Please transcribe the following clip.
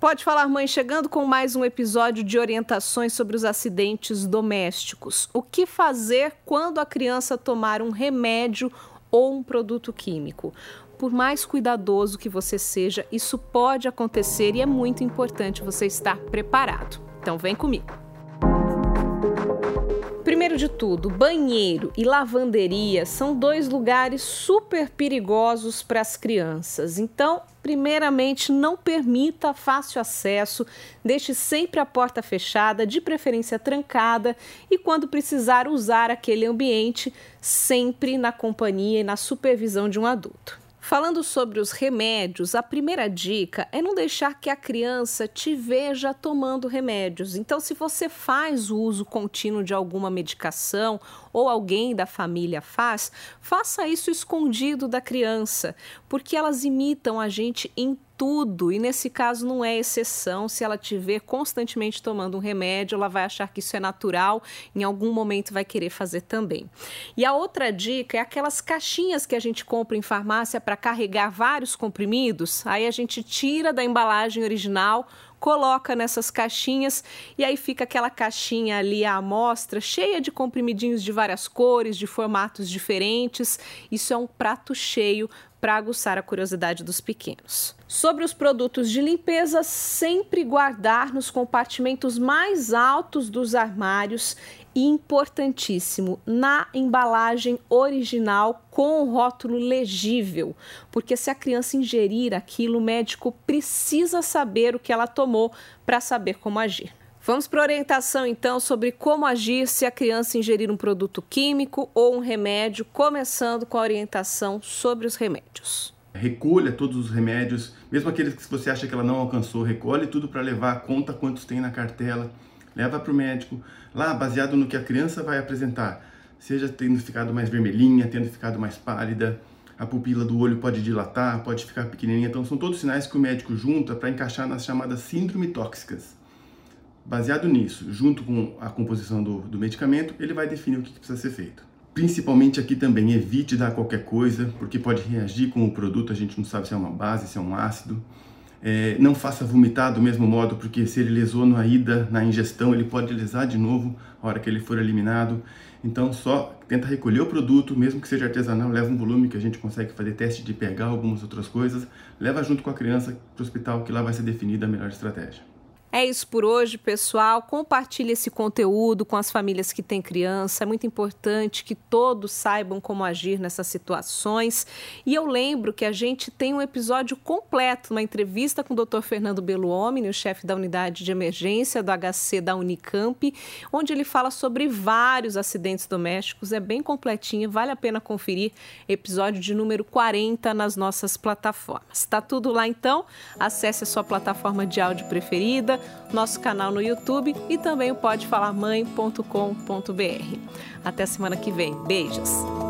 Pode falar, mãe, chegando com mais um episódio de orientações sobre os acidentes domésticos. O que fazer quando a criança tomar um remédio ou um produto químico? Por mais cuidadoso que você seja, isso pode acontecer e é muito importante você estar preparado. Então, vem comigo. De tudo, banheiro e lavanderia são dois lugares super perigosos para as crianças. Então, primeiramente, não permita fácil acesso, deixe sempre a porta fechada, de preferência trancada, e quando precisar usar aquele ambiente, sempre na companhia e na supervisão de um adulto. Falando sobre os remédios, a primeira dica é não deixar que a criança te veja tomando remédios. Então, se você faz o uso contínuo de alguma medicação ou alguém da família faz, faça isso escondido da criança, porque elas imitam a gente em tudo, e nesse caso não é exceção. Se ela te ver constantemente tomando um remédio, ela vai achar que isso é natural, em algum momento vai querer fazer também. E a outra dica é aquelas caixinhas que a gente compra em farmácia para carregar vários comprimidos, aí a gente tira da embalagem original coloca nessas caixinhas e aí fica aquela caixinha ali à amostra, cheia de comprimidinhos de várias cores, de formatos diferentes. Isso é um prato cheio para aguçar a curiosidade dos pequenos. Sobre os produtos de limpeza, sempre guardar nos compartimentos mais altos dos armários e importantíssimo, na embalagem original com o rótulo legível, porque se a criança ingerir aquilo, o médico precisa saber o que ela tomou para saber como agir. Vamos para a orientação então sobre como agir se a criança ingerir um produto químico ou um remédio, começando com a orientação sobre os remédios. Recolha todos os remédios, mesmo aqueles que você acha que ela não alcançou, recolhe tudo para levar, conta quantos tem na cartela, leva para o médico, lá baseado no que a criança vai apresentar, seja tendo ficado mais vermelhinha, tendo ficado mais pálida, a pupila do olho pode dilatar, pode ficar pequenininha, então são todos sinais que o médico junta para encaixar nas chamadas síndrome tóxicas. Baseado nisso, junto com a composição do, do medicamento, ele vai definir o que, precisa ser feito. Principalmente aqui também, evite dar qualquer coisa, porque pode reagir com o produto, a gente não sabe se é uma base, se é um ácido. É, não faça vomitar do mesmo modo, porque se ele lesou na ida, na ingestão, ele pode lesar de novo a hora que ele for eliminado. Então, só tenta recolher o produto, mesmo que seja artesanal, leva um volume que a gente consegue fazer teste de pegar algumas outras coisas, leva junto com a criança para o hospital, que lá vai ser definida a melhor estratégia. É isso por hoje, pessoal. Compartilhe esse conteúdo com as famílias que têm criança. É muito importante que todos saibam como agir nessas situações. E eu lembro que a gente tem um episódio completo, uma entrevista com o Dr. Fernando Beluomini, o chefe da unidade de emergência do HC da Unicamp, onde ele fala sobre vários acidentes domésticos. É bem completinho, vale a pena conferir. Episódio de número 40 nas nossas plataformas. Está tudo lá então. Acesse a sua plataforma de áudio preferida nosso canal no YouTube e também o podefalarmãe.com.br. Até semana que vem. Beijos!